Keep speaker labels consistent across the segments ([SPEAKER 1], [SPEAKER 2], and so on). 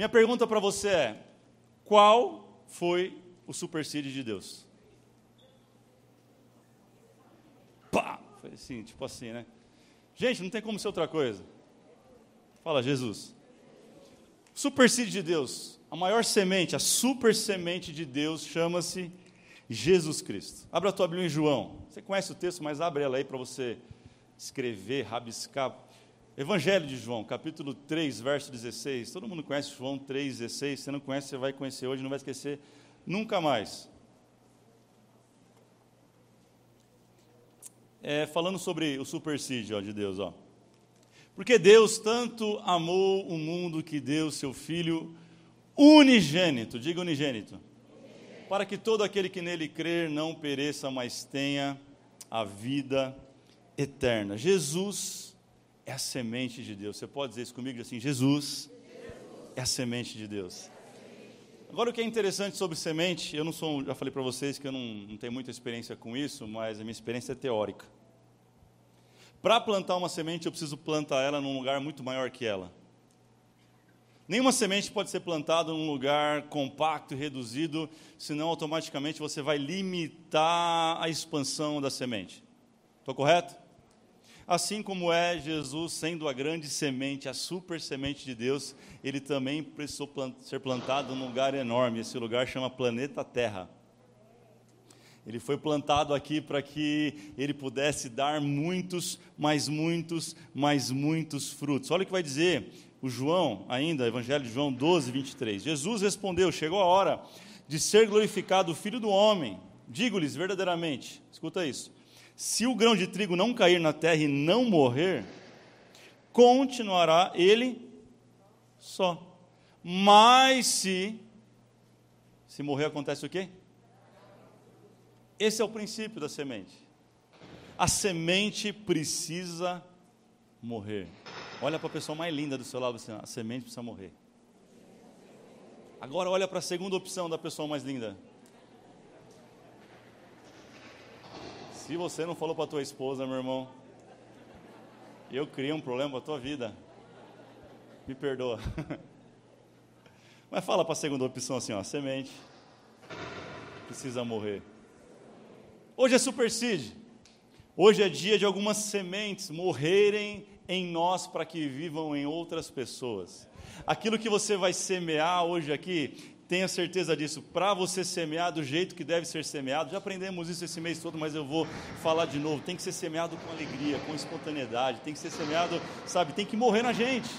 [SPEAKER 1] Minha pergunta para você é: qual foi o supersídio de Deus? Pá! Foi assim, tipo assim, né? Gente, não tem como ser outra coisa. Fala, Jesus. Supersídio de Deus, a maior semente, a super semente de Deus chama-se Jesus Cristo. Abra a tua Bíblia em João. Você conhece o texto, mas abre ela aí para você escrever, rabiscar. Evangelho de João, capítulo 3, verso 16. Todo mundo conhece João 3, 16. Se não conhece, você vai conhecer hoje, não vai esquecer nunca mais. É, falando sobre o supersídio de Deus, ó. Porque Deus tanto amou o mundo que deu seu Filho unigênito, diga unigênito, para que todo aquele que nele crer não pereça, mas tenha a vida eterna. Jesus é a semente de Deus. Você pode dizer isso comigo assim: Jesus é a semente de Deus. Agora, o que é interessante sobre semente, eu não sou, já falei para vocês que eu não, não tenho muita experiência com isso, mas a minha experiência é teórica. Para plantar uma semente, eu preciso plantar ela num lugar muito maior que ela. Nenhuma semente pode ser plantada num lugar compacto e reduzido, senão automaticamente você vai limitar a expansão da semente. Estou correto? Assim como é Jesus sendo a grande semente, a super semente de Deus, ele também precisou plant ser plantado num lugar enorme. Esse lugar chama planeta Terra. Ele foi plantado aqui para que ele pudesse dar muitos, mais muitos, mais muitos frutos. Olha o que vai dizer o João, ainda, Evangelho de João 12, 23. Jesus respondeu: Chegou a hora de ser glorificado o Filho do Homem. Digo-lhes verdadeiramente, escuta isso: se o grão de trigo não cair na terra e não morrer, continuará ele só. Mas se se morrer acontece o quê? Esse é o princípio da semente. A semente precisa morrer. Olha para a pessoa mais linda do seu lado, assim, a semente precisa morrer. Agora olha para a segunda opção da pessoa mais linda. Se você não falou para tua esposa, meu irmão, eu criei um problema para tua vida. Me perdoa. Mas fala para a segunda opção assim, ó, semente precisa morrer. Hoje é supersídio. Hoje é dia de algumas sementes morrerem em nós para que vivam em outras pessoas. Aquilo que você vai semear hoje aqui, tenha certeza disso, para você semear do jeito que deve ser semeado. Já aprendemos isso esse mês todo, mas eu vou falar de novo. Tem que ser semeado com alegria, com espontaneidade, tem que ser semeado, sabe, tem que morrer na gente.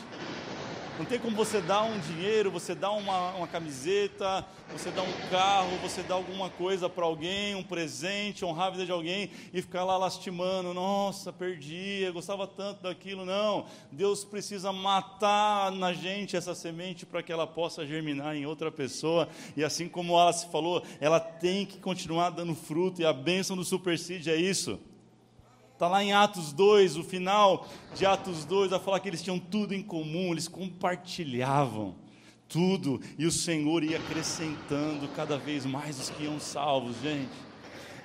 [SPEAKER 1] Não tem como você dar um dinheiro, você dar uma, uma camiseta, você dar um carro, você dar alguma coisa para alguém, um presente, honrar a vida de alguém e ficar lá lastimando. Nossa, perdi, eu gostava tanto daquilo. Não, Deus precisa matar na gente essa semente para que ela possa germinar em outra pessoa. E assim como ela se falou, ela tem que continuar dando fruto. E a bênção do supersídio é isso. Está lá em Atos 2, o final de Atos 2, vai falar que eles tinham tudo em comum, eles compartilhavam tudo, e o Senhor ia acrescentando cada vez mais os que iam salvos, gente.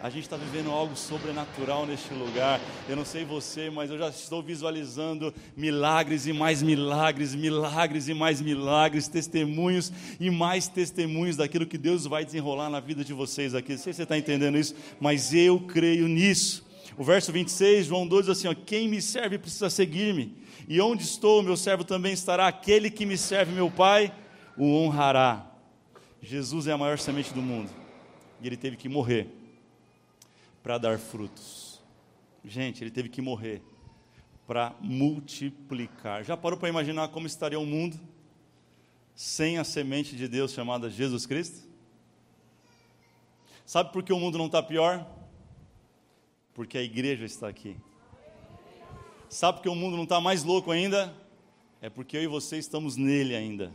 [SPEAKER 1] A gente está vivendo algo sobrenatural neste lugar. Eu não sei você, mas eu já estou visualizando milagres e mais milagres, milagres e mais milagres, testemunhos e mais testemunhos daquilo que Deus vai desenrolar na vida de vocês aqui. Não sei se você está entendendo isso, mas eu creio nisso. O verso 26, João 2 diz assim: ó, Quem me serve precisa seguir-me, e onde estou, meu servo também estará. Aquele que me serve, meu Pai, o honrará. Jesus é a maior semente do mundo, e ele teve que morrer para dar frutos. Gente, ele teve que morrer para multiplicar. Já parou para imaginar como estaria o mundo sem a semente de Deus chamada Jesus Cristo? Sabe por que o mundo não está pior? Porque a igreja está aqui. Sabe que o mundo não está mais louco ainda? É porque eu e você estamos nele ainda.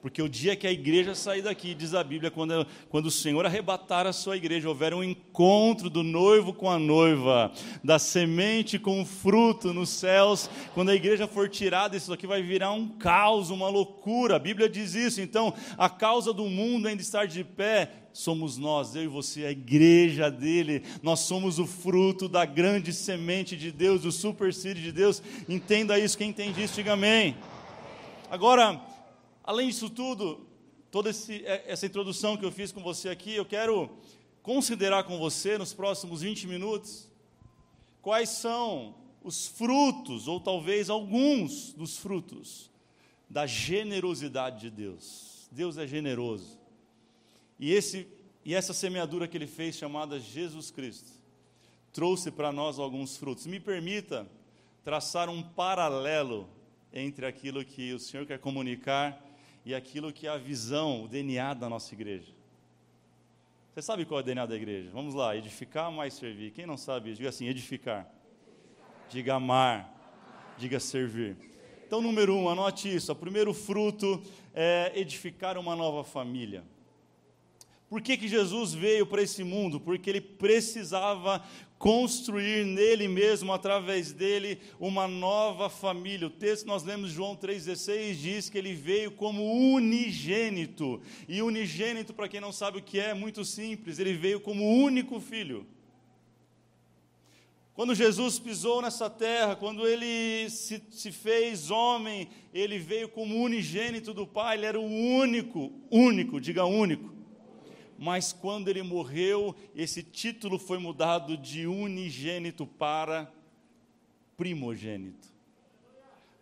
[SPEAKER 1] Porque o dia que a igreja sair daqui, diz a Bíblia, quando, quando o Senhor arrebatar a sua igreja, houver um encontro do noivo com a noiva, da semente com o fruto nos céus, quando a igreja for tirada, isso aqui vai virar um caos, uma loucura. A Bíblia diz isso. Então, a causa do mundo ainda estar de pé somos nós, eu e você, a igreja dele. Nós somos o fruto da grande semente de Deus, o super de Deus. Entenda isso, quem entende isso, diga amém. Agora, Além disso tudo, toda esse, é, essa introdução que eu fiz com você aqui, eu quero considerar com você nos próximos 20 minutos quais são os frutos, ou talvez alguns dos frutos, da generosidade de Deus. Deus é generoso. E, esse, e essa semeadura que ele fez, chamada Jesus Cristo, trouxe para nós alguns frutos. Me permita traçar um paralelo entre aquilo que o Senhor quer comunicar e aquilo que é a visão, o DNA da nossa igreja. Você sabe qual é o DNA da igreja? Vamos lá, edificar mais servir. Quem não sabe, diga assim: edificar. Diga amar. Diga servir. Então, número um, anote isso. O primeiro fruto é edificar uma nova família. Por que, que Jesus veio para esse mundo? Porque ele precisava construir nele mesmo, através dele, uma nova família. O texto que nós lemos, João 3,16, diz que ele veio como unigênito. E unigênito, para quem não sabe o que é, é muito simples, ele veio como único filho. Quando Jesus pisou nessa terra, quando ele se, se, fez homem, ele veio como unigênito do Pai, ele era o único, único, diga único. Mas quando ele morreu, esse título foi mudado de unigênito para primogênito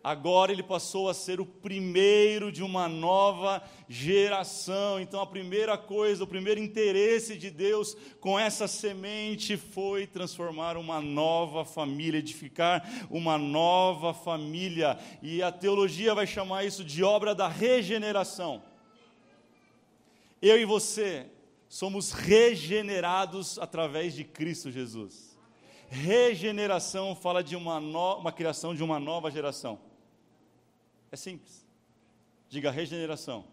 [SPEAKER 1] agora ele passou a ser o primeiro de uma nova geração. Então, a primeira coisa, o primeiro interesse de Deus com essa semente foi transformar uma nova família, edificar uma nova família. E a teologia vai chamar isso de obra da regeneração. Eu e você somos regenerados através de Cristo Jesus. Regeneração fala de uma, no, uma criação de uma nova geração. É simples. Diga regeneração.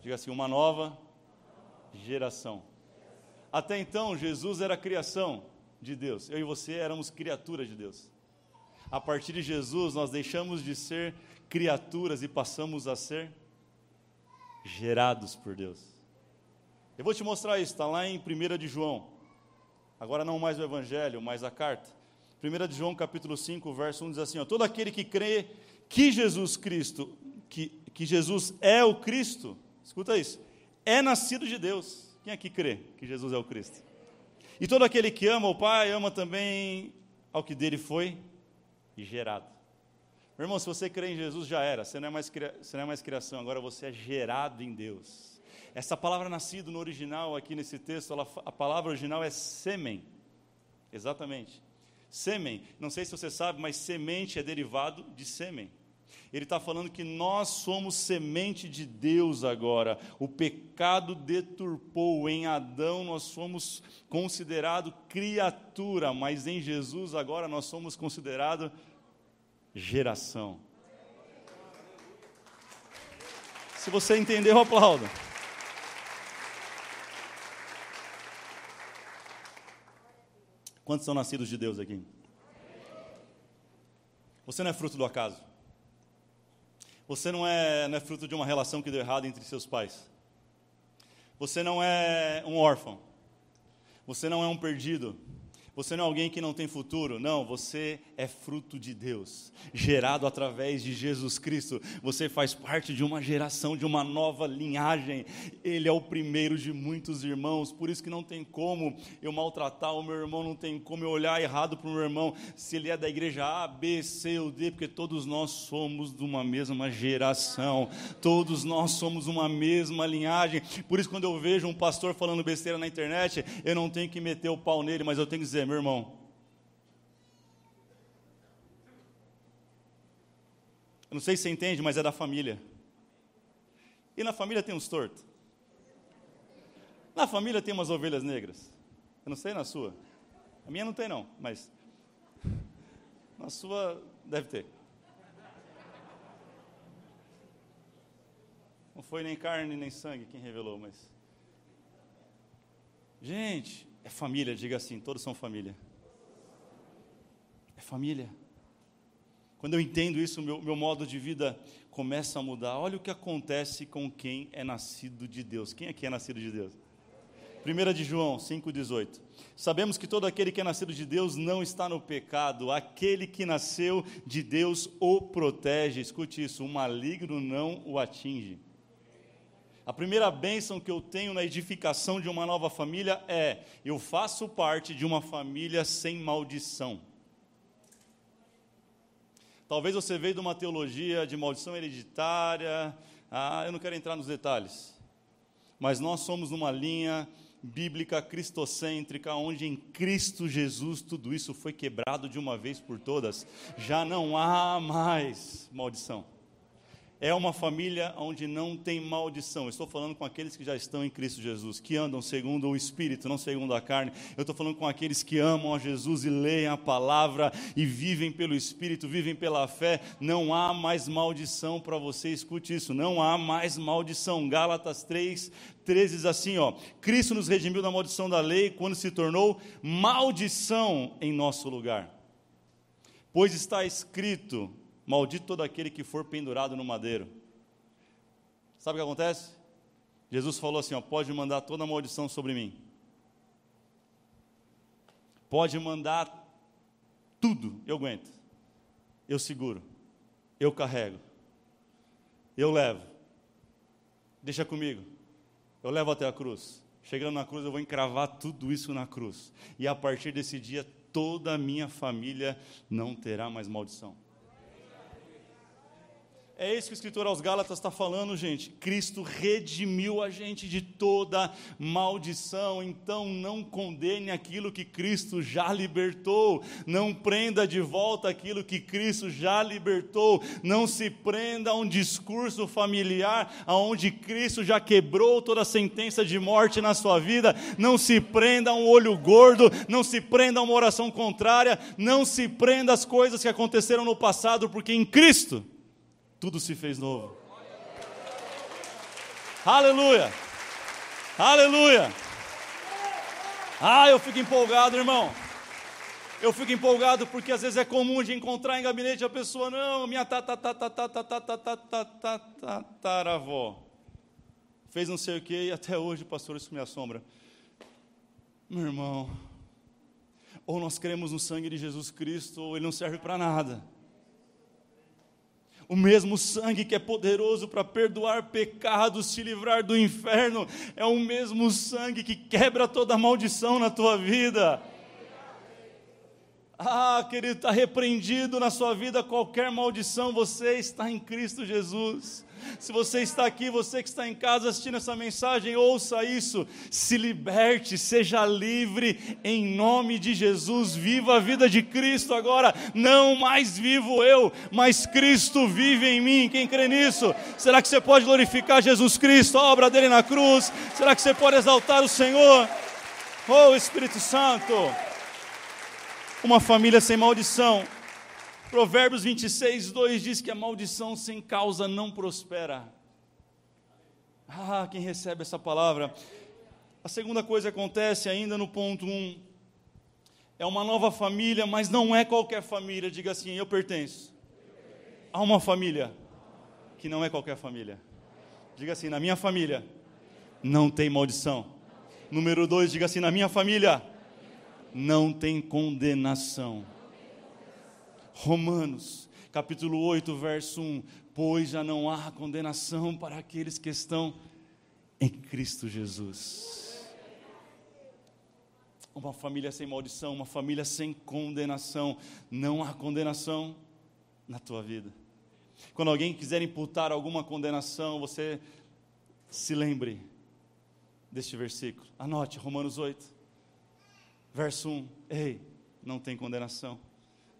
[SPEAKER 1] Diga assim, uma nova geração. Até então, Jesus era a criação de Deus. Eu e você éramos criaturas de Deus. A partir de Jesus, nós deixamos de ser criaturas e passamos a ser gerados por Deus. Eu vou te mostrar isso, está lá em 1 de João. Agora não mais o Evangelho, mas a carta. 1 de João capítulo 5, verso 1 diz assim: ó, Todo aquele que crê que Jesus Cristo, que, que Jesus é o Cristo, escuta isso, é nascido de Deus. Quem aqui crê que Jesus é o Cristo? E todo aquele que ama o Pai, ama também ao que dele foi gerado. Meu irmão, se você crê em Jesus, já era. Você não é mais, você não é mais criação, agora você é gerado em Deus. Essa palavra nascido no original, aqui nesse texto, ela, a palavra original é sêmen. Exatamente. Sêmen. Não sei se você sabe, mas semente é derivado de sêmen. Ele está falando que nós somos semente de Deus agora. O pecado deturpou. Em Adão nós somos considerado criatura, mas em Jesus agora nós somos considerado geração. Se você entendeu, aplauda. Quantos são nascidos de Deus aqui? Você não é fruto do acaso. Você não é, não é fruto de uma relação que deu errado entre seus pais. Você não é um órfão. Você não é um perdido. Você não é alguém que não tem futuro, não, você é fruto de Deus, gerado através de Jesus Cristo. Você faz parte de uma geração, de uma nova linhagem. Ele é o primeiro de muitos irmãos, por isso que não tem como eu maltratar o meu irmão, não tem como eu olhar errado para o meu irmão, se ele é da igreja A, B, C ou D, porque todos nós somos de uma mesma geração, todos nós somos uma mesma linhagem. Por isso, quando eu vejo um pastor falando besteira na internet, eu não tenho que meter o pau nele, mas eu tenho que dizer, meu irmão. Eu não sei se você entende, mas é da família. E na família tem uns tortos. Na família tem umas ovelhas negras. Eu não sei na sua. A minha não tem, não, mas. Na sua deve ter. Não foi nem carne nem sangue quem revelou, mas. Gente, é família, diga assim, todos são família. É família. Quando eu entendo isso, meu, meu modo de vida começa a mudar. Olha o que acontece com quem é nascido de Deus. Quem aqui é nascido de Deus? 1 de João 5,18. Sabemos que todo aquele que é nascido de Deus não está no pecado, aquele que nasceu de Deus o protege. Escute isso: o maligno não o atinge. A primeira bênção que eu tenho na edificação de uma nova família é: eu faço parte de uma família sem maldição. Talvez você veio de uma teologia de maldição hereditária, ah, eu não quero entrar nos detalhes, mas nós somos numa linha bíblica cristocêntrica, onde em Cristo Jesus tudo isso foi quebrado de uma vez por todas, já não há mais maldição. É uma família onde não tem maldição. estou falando com aqueles que já estão em Cristo Jesus, que andam segundo o Espírito, não segundo a carne. Eu estou falando com aqueles que amam a Jesus e leem a palavra e vivem pelo Espírito, vivem pela fé. Não há mais maldição para você, escute isso. Não há mais maldição. Gálatas 3, 13 diz assim: ó, Cristo nos redimiu da maldição da lei quando se tornou maldição em nosso lugar. Pois está escrito: Maldito todo aquele que for pendurado no madeiro. Sabe o que acontece? Jesus falou assim: ó, pode mandar toda a maldição sobre mim. Pode mandar tudo, eu aguento. Eu seguro. Eu carrego. Eu levo. Deixa comigo. Eu levo até a cruz. Chegando na cruz, eu vou encravar tudo isso na cruz. E a partir desse dia, toda a minha família não terá mais maldição. É isso que o escritor aos Gálatas está falando, gente. Cristo redimiu a gente de toda maldição. Então não condene aquilo que Cristo já libertou. Não prenda de volta aquilo que Cristo já libertou. Não se prenda a um discurso familiar aonde Cristo já quebrou toda a sentença de morte na sua vida. Não se prenda a um olho gordo. Não se prenda a uma oração contrária. Não se prenda às coisas que aconteceram no passado, porque em Cristo tudo se fez novo. Aleluia! Aleluia! Ah, eu fico empolgado, irmão. Eu fico empolgado porque às vezes é comum de encontrar em gabinete a pessoa, não, minha tataravó fez não sei o que e até hoje, pastor, isso me assombra. Meu irmão, ou nós cremos no sangue de Jesus Cristo, ou ele não serve para nada. O mesmo sangue que é poderoso para perdoar pecados, te livrar do inferno, é o mesmo sangue que quebra toda maldição na tua vida. Ah, querido, está repreendido na sua vida qualquer maldição, você está em Cristo Jesus. Se você está aqui, você que está em casa assistindo essa mensagem, ouça isso. Se liberte, seja livre em nome de Jesus. Viva a vida de Cristo agora. Não mais vivo eu, mas Cristo vive em mim. Quem crê nisso? Será que você pode glorificar Jesus Cristo, a obra dele na cruz? Será que você pode exaltar o Senhor? Oh, Espírito Santo. Uma família sem maldição Provérbios 26, 2 diz que a maldição sem causa não prospera. Ah, quem recebe essa palavra. A segunda coisa acontece ainda no ponto 1. Um, é uma nova família, mas não é qualquer família. Diga assim: eu pertenço a uma família que não é qualquer família. Diga assim: na minha família não tem maldição. Número dois, diga assim: na minha família não tem condenação. Romanos, capítulo 8, verso 1: Pois já não há condenação para aqueles que estão em Cristo Jesus. Uma família sem maldição, uma família sem condenação. Não há condenação na tua vida. Quando alguém quiser imputar alguma condenação, você se lembre deste versículo. Anote Romanos 8, verso 1. Ei, não tem condenação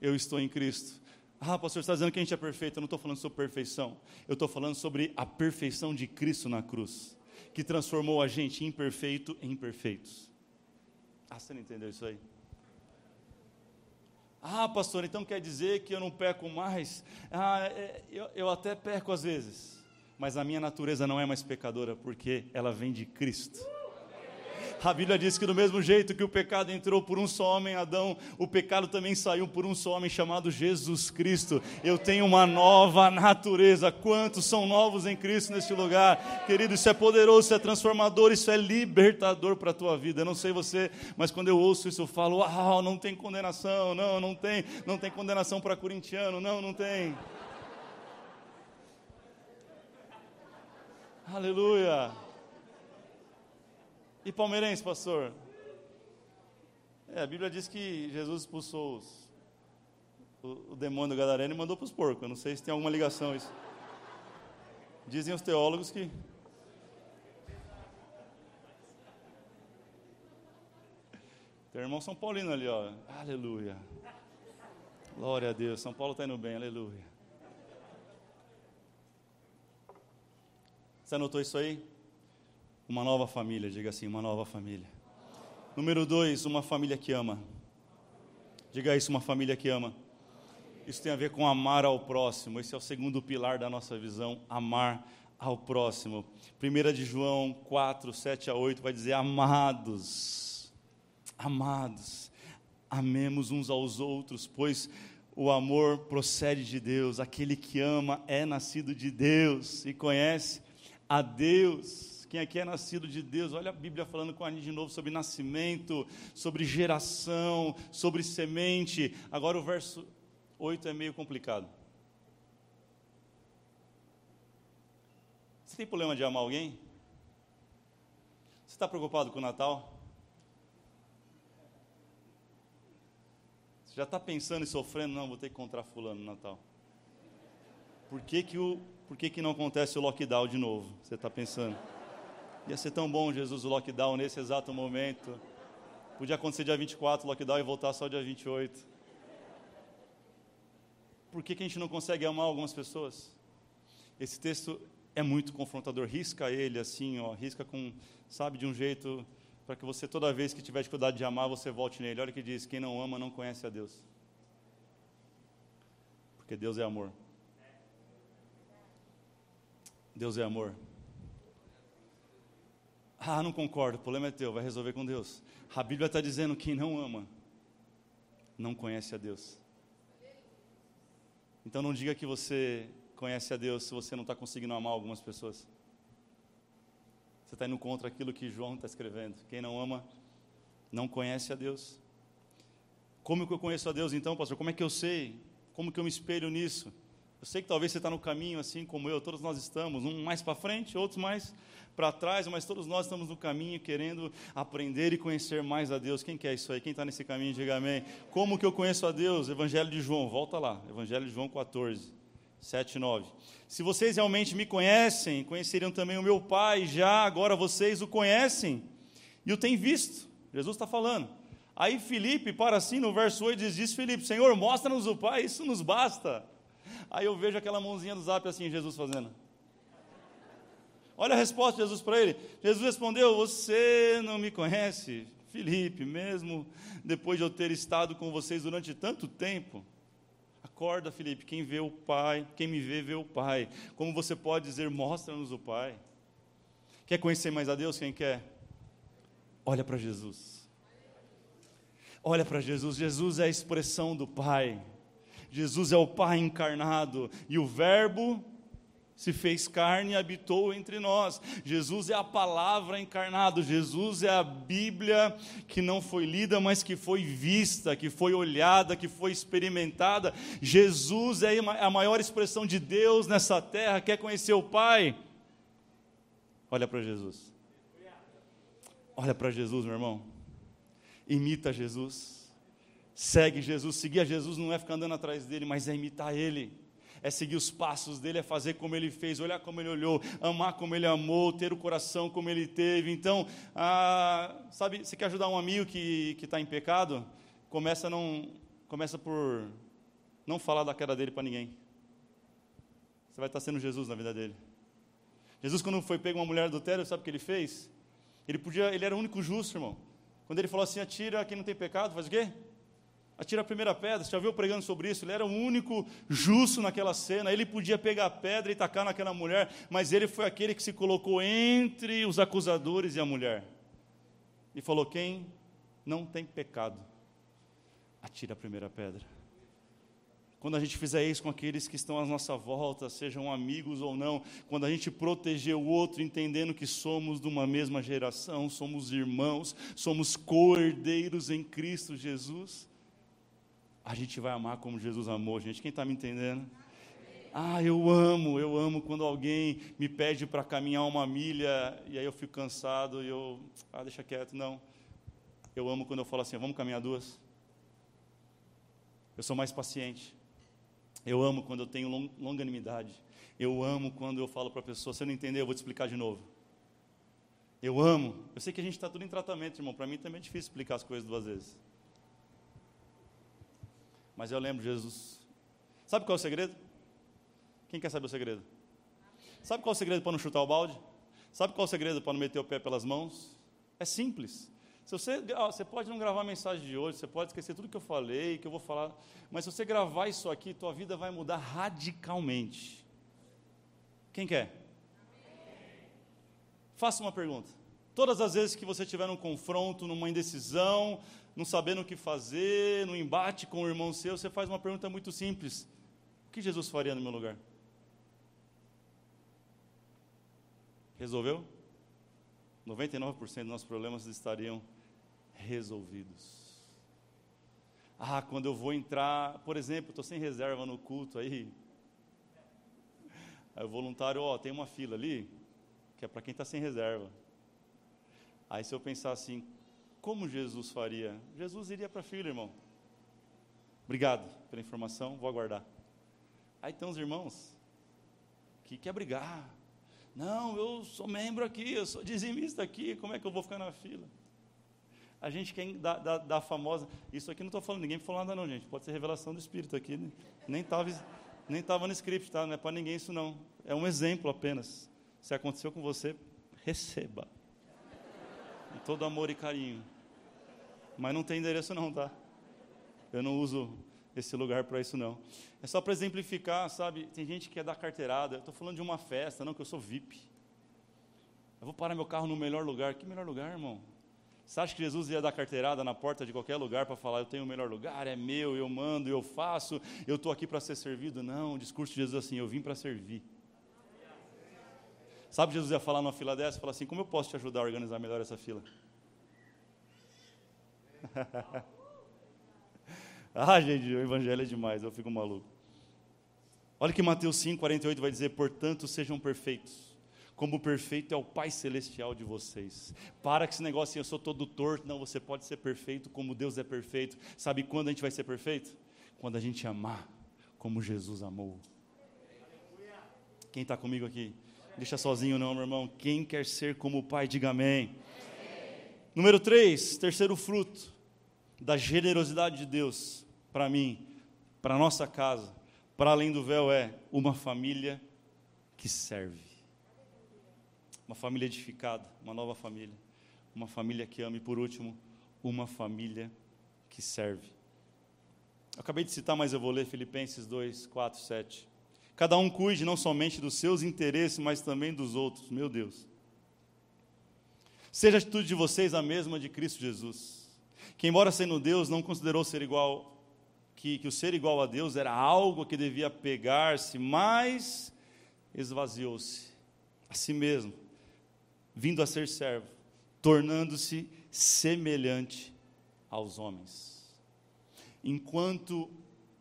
[SPEAKER 1] eu estou em Cristo. Ah, pastor, você está dizendo que a gente é perfeito. Eu não estou falando sobre perfeição. Eu estou falando sobre a perfeição de Cristo na cruz, que transformou a gente imperfeito em perfeitos. Ah, você não entendeu isso aí? Ah, pastor, então quer dizer que eu não peco mais? Ah, é, eu, eu até peco às vezes, mas a minha natureza não é mais pecadora, porque ela vem de Cristo. A Bíblia diz que do mesmo jeito que o pecado entrou por um só homem, Adão, o pecado também saiu por um só homem chamado Jesus Cristo. Eu tenho uma nova natureza. Quantos são novos em Cristo neste lugar? Querido, isso é poderoso, isso é transformador, isso é libertador para a tua vida. Eu não sei você, mas quando eu ouço isso, eu falo: "Uau, não tem condenação. Não, não tem, não tem condenação para corintiano. Não, não tem." Aleluia. E palmeirense, pastor? É, a Bíblia diz que Jesus expulsou os, o, o, demônio do Gadareno e mandou para os porcos. Eu não sei se tem alguma ligação isso. Dizem os teólogos que. Tem irmão São Paulino ali, ó. Aleluia. Glória a Deus. São Paulo está indo bem, aleluia. Você anotou isso aí? Uma nova família, diga assim, uma nova família. Número dois, uma família que ama. Diga isso, uma família que ama. Isso tem a ver com amar ao próximo. Esse é o segundo pilar da nossa visão, amar ao próximo. 1 de João 4, 7 a 8 vai dizer: Amados, amados, amemos uns aos outros, pois o amor procede de Deus. Aquele que ama é nascido de Deus e conhece a Deus. Quem aqui é nascido de Deus, olha a Bíblia falando com a gente de novo sobre nascimento, sobre geração, sobre semente. Agora o verso 8 é meio complicado. Você tem problema de amar alguém? Você está preocupado com o Natal? Você já está pensando e sofrendo? Não, vou ter que encontrar fulano no Natal. Por que, que o por que, que não acontece o lockdown de novo? Você está pensando? Ia ser tão bom, Jesus, o lockdown nesse exato momento. Podia acontecer dia 24 o lockdown e voltar só dia 28. Por que, que a gente não consegue amar algumas pessoas? Esse texto é muito confrontador. Risca ele assim, ó, risca com, sabe, de um jeito para que você toda vez que tiver dificuldade de amar, você volte nele. Olha o que diz: quem não ama não conhece a Deus. Porque Deus é amor. Deus é amor. Ah, não concordo, o problema é teu, vai resolver com Deus. A Bíblia está dizendo: quem não ama, não conhece a Deus. Então não diga que você conhece a Deus se você não está conseguindo amar algumas pessoas. Você está indo contra aquilo que João está escrevendo. Quem não ama, não conhece a Deus. Como que eu conheço a Deus então, pastor? Como é que eu sei? Como que eu me espelho nisso? Eu sei que talvez você está no caminho, assim como eu, todos nós estamos, um mais para frente, outros mais para trás, mas todos nós estamos no caminho querendo aprender e conhecer mais a Deus. Quem quer isso aí? Quem está nesse caminho, diga amém. Como que eu conheço a Deus? Evangelho de João, volta lá, Evangelho de João 14, 7 e 9. Se vocês realmente me conhecem, conheceriam também o meu Pai, já agora vocês o conhecem e o têm visto. Jesus está falando. Aí Felipe, para assim, no verso 8, diz, diz Felipe, Senhor, mostra-nos o Pai, isso nos basta. Aí eu vejo aquela mãozinha do zap assim, Jesus fazendo. Olha a resposta de Jesus para ele. Jesus respondeu: Você não me conhece, Felipe, mesmo depois de eu ter estado com vocês durante tanto tempo. Acorda, Felipe, quem vê o Pai, quem me vê, vê o Pai. Como você pode dizer, mostra-nos o Pai? Quer conhecer mais a Deus? Quem quer? Olha para Jesus. Olha para Jesus. Jesus é a expressão do Pai. Jesus é o Pai encarnado e o Verbo se fez carne e habitou entre nós. Jesus é a palavra encarnada, Jesus é a Bíblia que não foi lida, mas que foi vista, que foi olhada, que foi experimentada. Jesus é a maior expressão de Deus nessa terra. Quer conhecer o Pai? Olha para Jesus. Olha para Jesus, meu irmão. Imita Jesus. Segue Jesus. Seguir a Jesus não é ficar andando atrás dele, mas é imitar ele. É seguir os passos dele, é fazer como ele fez, olhar como ele olhou, amar como ele amou, ter o coração como ele teve. Então, ah, sabe, você quer ajudar um amigo que está em pecado? Começa, não, começa por não falar da queda dele para ninguém. Você vai estar sendo Jesus na vida dele. Jesus, quando foi pego uma mulher adultéria, sabe o que ele fez? Ele podia, ele era o único justo, irmão. Quando ele falou assim, atira quem não tem pecado, faz o quê? Atira a primeira pedra. Você já viu pregando sobre isso? Ele era o único justo naquela cena. Ele podia pegar a pedra e tacar naquela mulher, mas ele foi aquele que se colocou entre os acusadores e a mulher. e falou: Quem não tem pecado, atira a primeira pedra. Quando a gente fizer isso com aqueles que estão à nossa volta, sejam amigos ou não, quando a gente proteger o outro, entendendo que somos de uma mesma geração, somos irmãos, somos co-herdeiros em Cristo Jesus, a gente vai amar como Jesus amou, gente. Quem está me entendendo? Ah, eu amo, eu amo quando alguém me pede para caminhar uma milha e aí eu fico cansado e eu, ah, deixa quieto. Não. Eu amo quando eu falo assim, vamos caminhar duas. Eu sou mais paciente. Eu amo quando eu tenho longanimidade. Eu amo quando eu falo para a pessoa, você não entendeu, eu vou te explicar de novo. Eu amo. Eu sei que a gente está tudo em tratamento, irmão. Para mim também é difícil explicar as coisas duas vezes. Mas eu lembro Jesus. Sabe qual é o segredo? Quem quer saber o segredo? Sabe qual é o segredo para não chutar o balde? Sabe qual é o segredo para não meter o pé pelas mãos? É simples. Se você, você pode não gravar a mensagem de hoje, você pode esquecer tudo que eu falei, que eu vou falar, mas se você gravar isso aqui, tua vida vai mudar radicalmente. Quem quer? Faça uma pergunta. Todas as vezes que você tiver num confronto, numa indecisão, não sabendo o que fazer, no embate com o irmão seu, você faz uma pergunta muito simples: O que Jesus faria no meu lugar? Resolveu? 99% dos nossos problemas estariam resolvidos. Ah, quando eu vou entrar, por exemplo, estou sem reserva no culto aí. Aí o voluntário, ó, tem uma fila ali, que é para quem está sem reserva. Aí se eu pensar assim, como Jesus faria? Jesus iria para a fila, irmão. Obrigado pela informação, vou aguardar. Aí tem uns irmãos que quer brigar, não, eu sou membro aqui, eu sou dizimista aqui, como é que eu vou ficar na fila? A gente quer da, da, da famosa. Isso aqui não estou falando, ninguém falou nada, não, gente. Pode ser revelação do Espírito aqui. Né? Nem estava nem tava no script, tá? Não é para ninguém isso, não. É um exemplo apenas. Se aconteceu com você, receba. Com todo amor e carinho. Mas não tem endereço, não, tá? Eu não uso esse lugar para isso não. É só para exemplificar, sabe? Tem gente que quer dar carteirada. Eu estou falando de uma festa, não que eu sou VIP. Eu vou parar meu carro no melhor lugar. Que melhor lugar, irmão? Você acha que Jesus ia dar carteirada na porta de qualquer lugar para falar, eu tenho o melhor lugar, é meu, eu mando, eu faço, eu estou aqui para ser servido? Não, o discurso de Jesus é assim, eu vim para servir. Sabe Jesus ia falar numa fila dessa? Falar assim, como eu posso te ajudar a organizar melhor essa fila? Ah, gente, o evangelho é demais, eu fico maluco. Olha que Mateus 5, 48 vai dizer: Portanto, sejam perfeitos, como o perfeito é o Pai Celestial de vocês. Para que esse negócio assim, eu sou todo torto, não, você pode ser perfeito como Deus é perfeito. Sabe quando a gente vai ser perfeito? Quando a gente amar como Jesus amou. Quem está comigo aqui? Deixa sozinho não, meu irmão. Quem quer ser como o Pai, diga amém. Número 3, terceiro fruto da generosidade de Deus para mim, para nossa casa, para além do véu é uma família que serve. Uma família edificada, uma nova família, uma família que ama e por último, uma família que serve. Eu acabei de citar, mas eu vou ler Filipenses 2, 4, 7. Cada um cuide não somente dos seus interesses, mas também dos outros. Meu Deus. Seja a atitude de vocês a mesma de Cristo Jesus que, embora sendo Deus, não considerou ser igual, que, que o ser igual a Deus era algo que devia pegar-se, mas esvaziou-se a si mesmo, vindo a ser servo, tornando-se semelhante aos homens. Enquanto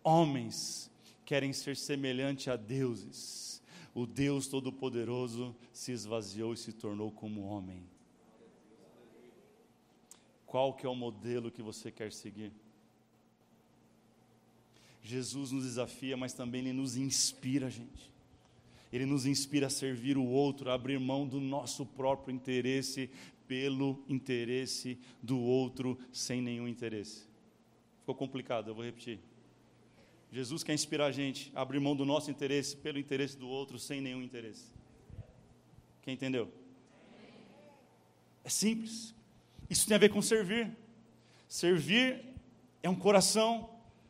[SPEAKER 1] homens querem ser semelhante a deuses, o Deus Todo-Poderoso se esvaziou e se tornou como homem qual que é o modelo que você quer seguir? Jesus nos desafia, mas também ele nos inspira, gente. Ele nos inspira a servir o outro, a abrir mão do nosso próprio interesse pelo interesse do outro sem nenhum interesse. Ficou complicado, eu vou repetir. Jesus quer inspirar a gente a abrir mão do nosso interesse pelo interesse do outro sem nenhum interesse. Quem entendeu? É simples. Isso tem a ver com servir. Servir é um coração,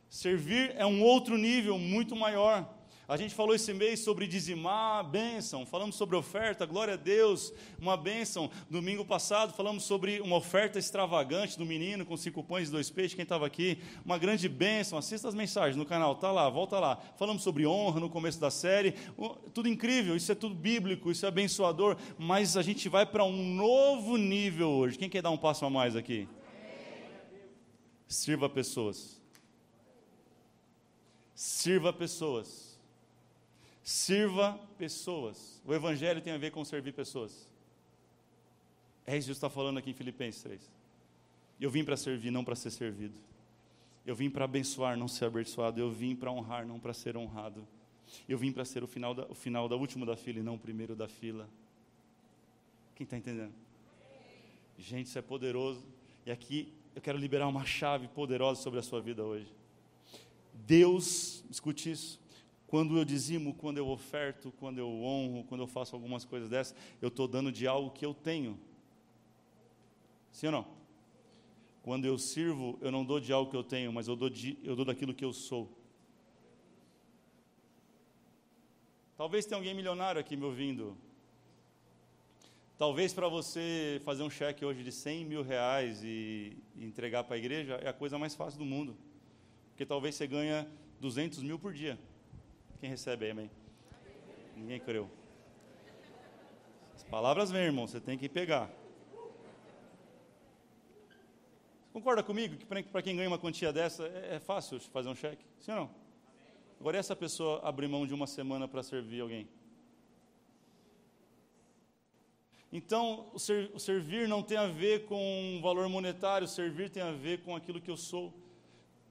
[SPEAKER 1] servir é um outro nível muito maior. A gente falou esse mês sobre dizimar, bênção, falamos sobre oferta, glória a Deus, uma bênção. Domingo passado falamos sobre uma oferta extravagante do menino com cinco pães e dois peixes, quem estava aqui, uma grande bênção. Assista as mensagens no canal, tá lá, volta lá. Falamos sobre honra no começo da série, tudo incrível, isso é tudo bíblico, isso é abençoador, mas a gente vai para um novo nível hoje. Quem quer dar um passo a mais aqui? Sirva pessoas. Sirva pessoas. Sirva pessoas. O Evangelho tem a ver com servir pessoas. É isso que está falando aqui em Filipenses 3. Eu vim para servir, não para ser servido. Eu vim para abençoar, não ser abençoado. Eu vim para honrar, não para ser honrado. Eu vim para ser o final, da, o final da último da fila e não o primeiro da fila. Quem está entendendo? Gente, isso é poderoso. E aqui eu quero liberar uma chave poderosa sobre a sua vida hoje. Deus, escute isso, quando eu dizimo, quando eu oferto, quando eu honro, quando eu faço algumas coisas dessas, eu estou dando de algo que eu tenho. Sim ou não? Quando eu sirvo, eu não dou de algo que eu tenho, mas eu dou, de, eu dou daquilo que eu sou. Talvez tenha alguém milionário aqui me ouvindo. Talvez para você fazer um cheque hoje de 100 mil reais e, e entregar para a igreja é a coisa mais fácil do mundo. Porque talvez você ganha 200 mil por dia. Quem recebe amém? Ninguém creu. As palavras vêm, irmão, você tem que pegar. Concorda comigo que para quem ganha uma quantia dessa é, é, fácil fazer um cheque? Sim ou não? Agora, essa pessoa abrir mão de uma semana para servir alguém? Então, o, ser, o, servir não tem a ver com valor monetário, servir tem a ver com aquilo que eu sou.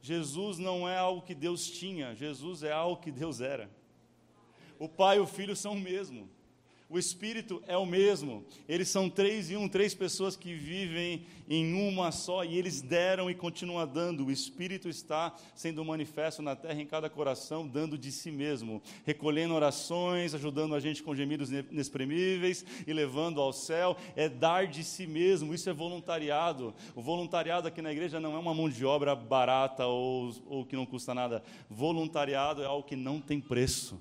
[SPEAKER 1] Jesus não é algo que Deus tinha, Jesus é algo que Deus era. O Pai e o Filho são o mesmo. O Espírito é o mesmo. Eles são três e um, três pessoas que vivem em uma só e eles deram e continuam dando. O Espírito está sendo manifesto na terra em cada coração, dando de si mesmo, recolhendo orações, ajudando a gente com gemidos inexprimíveis e levando ao céu. É dar de si mesmo. Isso é voluntariado. O voluntariado aqui na igreja não é uma mão de obra barata ou, ou que não custa nada. Voluntariado é algo que não tem preço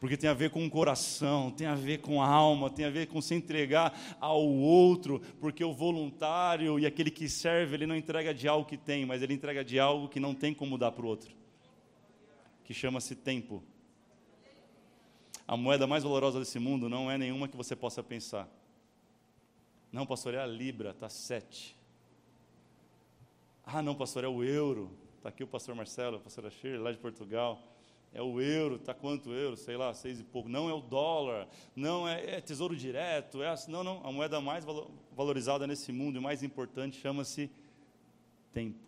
[SPEAKER 1] porque tem a ver com o coração, tem a ver com a alma, tem a ver com se entregar ao outro, porque o voluntário e aquele que serve, ele não entrega de algo que tem, mas ele entrega de algo que não tem como dar para o outro, que chama-se tempo. A moeda mais valorosa desse mundo não é nenhuma que você possa pensar. Não, pastor, é a Libra, está sete. Ah, não, pastor, é o euro. Está aqui o pastor Marcelo, a pastora Shirley, lá de Portugal é o euro, está quanto euro? Sei lá, seis e pouco. Não é o dólar, não é, é tesouro direto, é assim, não, não. A moeda mais valorizada nesse mundo e mais importante chama-se tempo.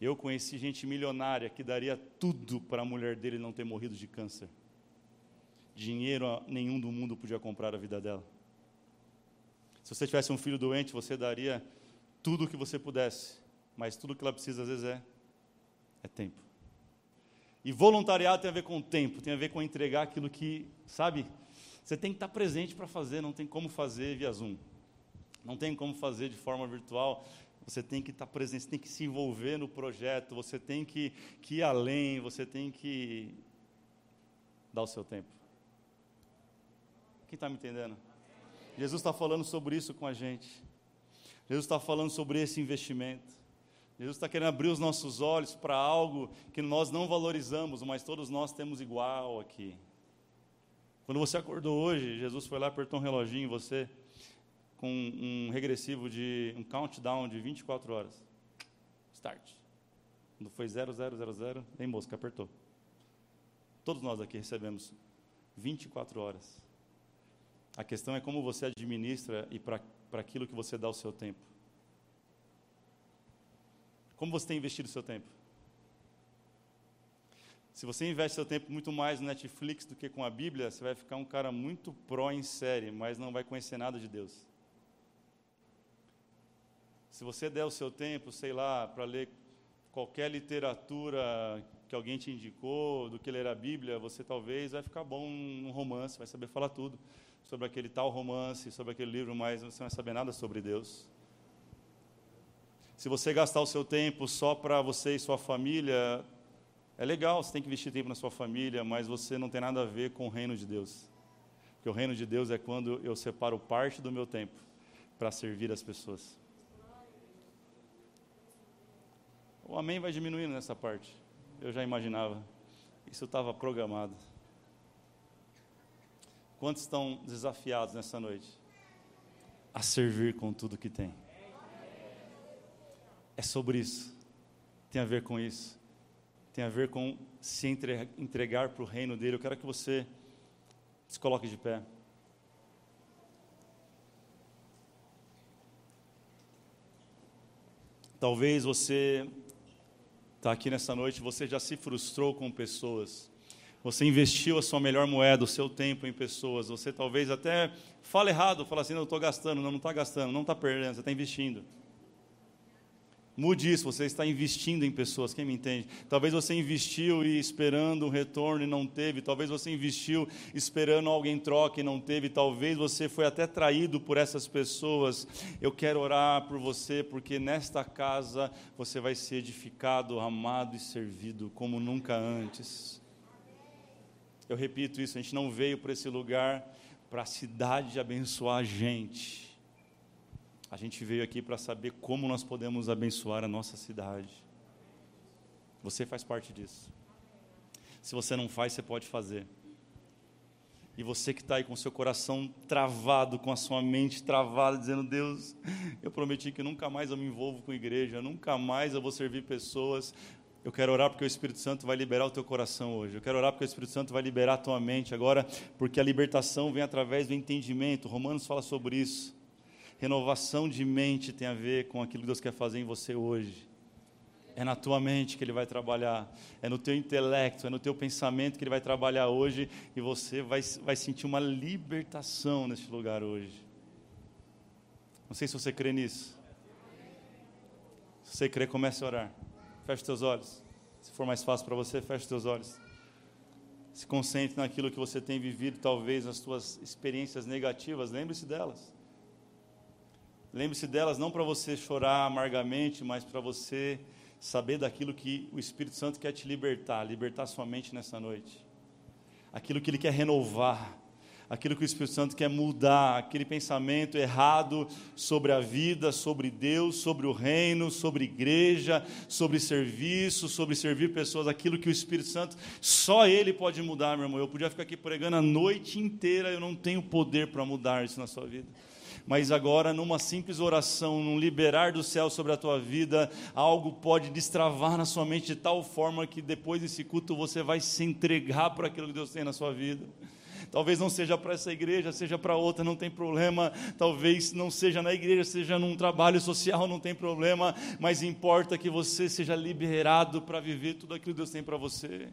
[SPEAKER 1] Eu conheci gente milionária que daria tudo para a mulher dele não ter morrido de câncer. Dinheiro nenhum do mundo podia comprar a vida dela. Se você tivesse um filho doente, você daria tudo o que você pudesse, mas tudo que ela precisa às vezes é, é tempo. E voluntariado tem a ver com o tempo, tem a ver com entregar aquilo que, sabe, você tem que estar presente para fazer, não tem como fazer via Zoom. Não tem como fazer de forma virtual. Você tem que estar presente, você tem que se envolver no projeto, você tem que, que ir além, você tem que dar o seu tempo. Quem está me entendendo? Jesus está falando sobre isso com a gente. Jesus está falando sobre esse investimento. Jesus está querendo abrir os nossos olhos para algo que nós não valorizamos, mas todos nós temos igual aqui. Quando você acordou hoje, Jesus foi lá, apertou um reloginho em você, com um regressivo de, um countdown de 24 horas. Start. Quando foi 0000, nem mosca, apertou. Todos nós aqui recebemos 24 horas. A questão é como você administra e para aquilo que você dá o seu tempo. Como você tem investido o seu tempo? Se você investe seu tempo muito mais no Netflix do que com a Bíblia, você vai ficar um cara muito pró em série, mas não vai conhecer nada de Deus. Se você der o seu tempo, sei lá, para ler qualquer literatura que alguém te indicou, do que ler a Bíblia, você talvez vai ficar bom num romance, vai saber falar tudo sobre aquele tal romance, sobre aquele livro, mas você não vai saber nada sobre Deus. Se você gastar o seu tempo só para você e sua família, É legal, você tem que investir tempo na sua família, mas você não tem nada a ver com o reino de Deus. Porque o reino de Deus é quando eu separo parte do meu tempo para servir as pessoas. O amém vai diminuindo nessa parte. Eu já imaginava. Isso estava programado. Quantos estão desafiados nessa noite? A servir com tudo que tem. É sobre isso. Tem a ver com isso. Tem a ver com se entregar para o reino dele. Eu quero que você se coloque de pé. Talvez você está aqui nessa noite, você já se frustrou com pessoas. Você investiu a sua melhor moeda, o seu tempo em pessoas. Você talvez até fale errado, fala assim, não, estou gastando. Não, não está gastando, não está perdendo, você está investindo. Mude isso, você está investindo em pessoas, quem me entende? Talvez você investiu e esperando um retorno e não teve, talvez você investiu esperando alguém troque e não teve, talvez você foi até traído por essas pessoas. Eu quero orar por você, porque nesta casa você vai ser edificado, amado e servido como nunca antes. Eu repito isso, a gente não veio para esse lugar para a cidade abençoar a gente a gente veio aqui para saber como nós podemos abençoar a nossa cidade. Você faz parte disso. Se você não faz, você pode fazer. E você que está aí com seu coração travado, com a sua mente travada, dizendo: Deus, eu prometi que nunca mais eu me envolvo com igreja, nunca mais eu vou servir pessoas. Eu quero orar porque o Espírito Santo vai liberar o teu coração hoje. Eu quero orar porque o Espírito Santo vai liberar a tua mente agora, porque a libertação vem através do entendimento. Romanos fala sobre isso. Renovação de mente tem a ver com aquilo que Deus quer fazer em você hoje. É na tua mente que Ele vai trabalhar, é no teu intelecto, é no teu pensamento que Ele vai trabalhar hoje e você vai, vai sentir uma libertação neste lugar hoje. Não sei se você crê nisso. Se você crê, comece a orar. Feche teus olhos. Se for mais fácil para você, feche teus olhos. Se concentre naquilo que você tem vivido, talvez as suas experiências negativas, lembre-se delas. Lembre-se delas não para você chorar amargamente, mas para você saber daquilo que o Espírito Santo quer te libertar, libertar sua mente nessa noite. Aquilo que ele quer renovar, aquilo que o Espírito Santo quer mudar, aquele pensamento errado sobre a vida, sobre Deus, sobre o reino, sobre igreja, sobre serviço, sobre servir pessoas, aquilo que o Espírito Santo, só ele pode mudar, meu irmão. Eu podia ficar aqui pregando a noite inteira, eu não tenho poder para mudar isso na sua vida mas agora, numa simples oração, num liberar do céu sobre a tua vida, algo pode destravar na sua mente de tal forma que depois desse culto você vai se entregar para aquilo que Deus tem na sua vida. Talvez não seja para essa igreja, seja para outra, não tem problema. Talvez não seja na igreja, seja num trabalho social, não tem problema. Mas importa que você seja liberado para viver tudo aquilo que Deus tem para você.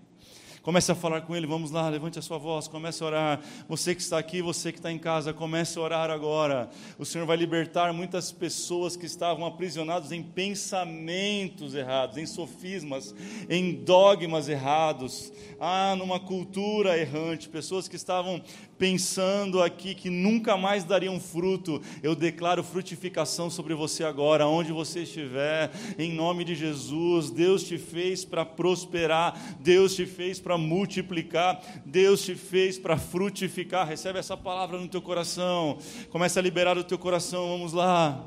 [SPEAKER 1] Comece a falar com Ele, vamos lá, levante a sua voz, comece a orar. Você que está aqui, você que está em casa, comece a orar agora. O Senhor vai libertar muitas pessoas que estavam aprisionadas em pensamentos errados, em sofismas, em dogmas errados, ah, numa cultura errante, pessoas que estavam pensando aqui que nunca mais dariam fruto, eu declaro frutificação sobre você agora, onde você estiver, em nome de Jesus. Deus te fez para prosperar, Deus te fez para multiplicar, Deus te fez para frutificar. Recebe essa palavra no teu coração, começa a liberar o teu coração, vamos lá.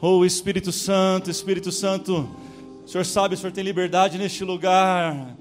[SPEAKER 1] Oh Espírito Santo, Espírito Santo, o Senhor sabe, o Senhor tem liberdade neste lugar.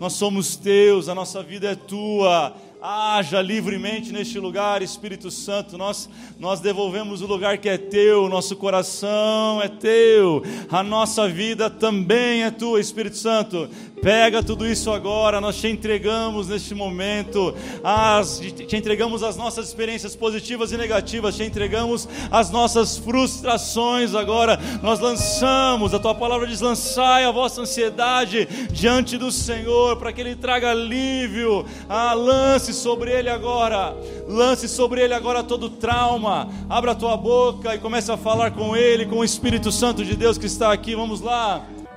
[SPEAKER 1] Nós somos teus, a nossa vida é tua Haja livremente neste lugar, Espírito Santo. Nós, nós devolvemos o lugar que é teu, nosso coração é teu, a nossa vida também é tua, Espírito Santo. Pega tudo isso agora, nós te entregamos neste momento, as, te entregamos as nossas experiências positivas e negativas, te entregamos as nossas frustrações agora. Nós lançamos, a tua palavra diz: lançai a vossa ansiedade diante do Senhor, para que Ele traga alívio. Ah, lance sobre Ele agora, lance sobre Ele agora todo trauma. Abra a tua boca e comece a falar com Ele, com o Espírito Santo de Deus que está aqui. Vamos lá.